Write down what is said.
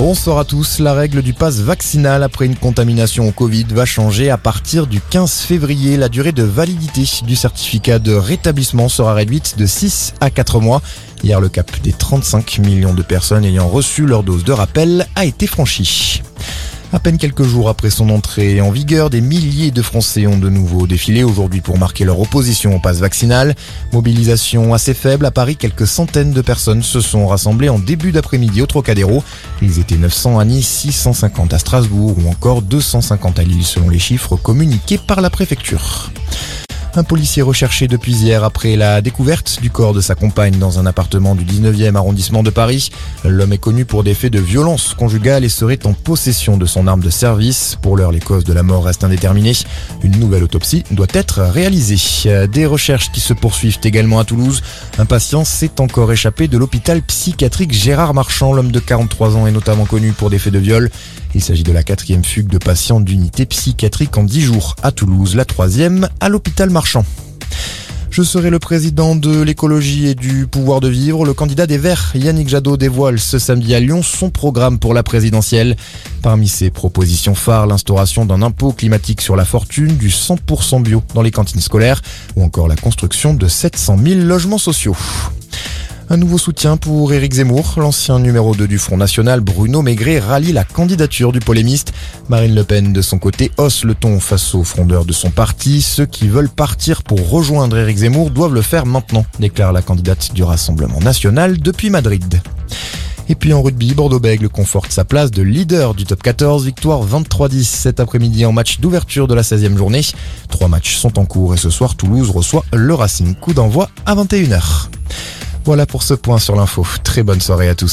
Bonsoir à tous. La règle du pass vaccinal après une contamination au Covid va changer à partir du 15 février. La durée de validité du certificat de rétablissement sera réduite de 6 à 4 mois. Hier, le cap des 35 millions de personnes ayant reçu leur dose de rappel a été franchi. À peine quelques jours après son entrée en vigueur, des milliers de Français ont de nouveau défilé aujourd'hui pour marquer leur opposition au pass vaccinal. Mobilisation assez faible à Paris, quelques centaines de personnes se sont rassemblées en début d'après-midi au Trocadéro. Ils étaient 900 à Nice, 650 à Strasbourg ou encore 250 à Lille selon les chiffres communiqués par la préfecture. Un policier recherché depuis hier après la découverte du corps de sa compagne dans un appartement du 19e arrondissement de Paris. L'homme est connu pour des faits de violence conjugale et serait en possession de son arme de service. Pour l'heure, les causes de la mort restent indéterminées. Une nouvelle autopsie doit être réalisée. Des recherches qui se poursuivent également à Toulouse. Un patient s'est encore échappé de l'hôpital psychiatrique Gérard Marchand. L'homme de 43 ans est notamment connu pour des faits de viol. Il s'agit de la quatrième fugue de patients d'unité psychiatrique en 10 jours à Toulouse, la troisième à l'hôpital Marchand. Je serai le président de l'écologie et du pouvoir de vivre. Le candidat des Verts, Yannick Jadot, dévoile ce samedi à Lyon son programme pour la présidentielle. Parmi ses propositions phares, l'instauration d'un impôt climatique sur la fortune, du 100% bio dans les cantines scolaires ou encore la construction de 700 000 logements sociaux. Un nouveau soutien pour Éric Zemmour. L'ancien numéro 2 du Front National, Bruno Maigret, rallie la candidature du polémiste. Marine Le Pen, de son côté, hausse le ton face aux frondeurs de son parti. Ceux qui veulent partir pour rejoindre Éric Zemmour doivent le faire maintenant, déclare la candidate du Rassemblement National depuis Madrid. Et puis en rugby, Bordeaux-Bègle conforte sa place de leader du top 14, victoire 23-10 cet après-midi en match d'ouverture de la 16e journée. Trois matchs sont en cours et ce soir Toulouse reçoit le Racing. Coup d'envoi à 21h. Voilà pour ce point sur l'info. Très bonne soirée à tous.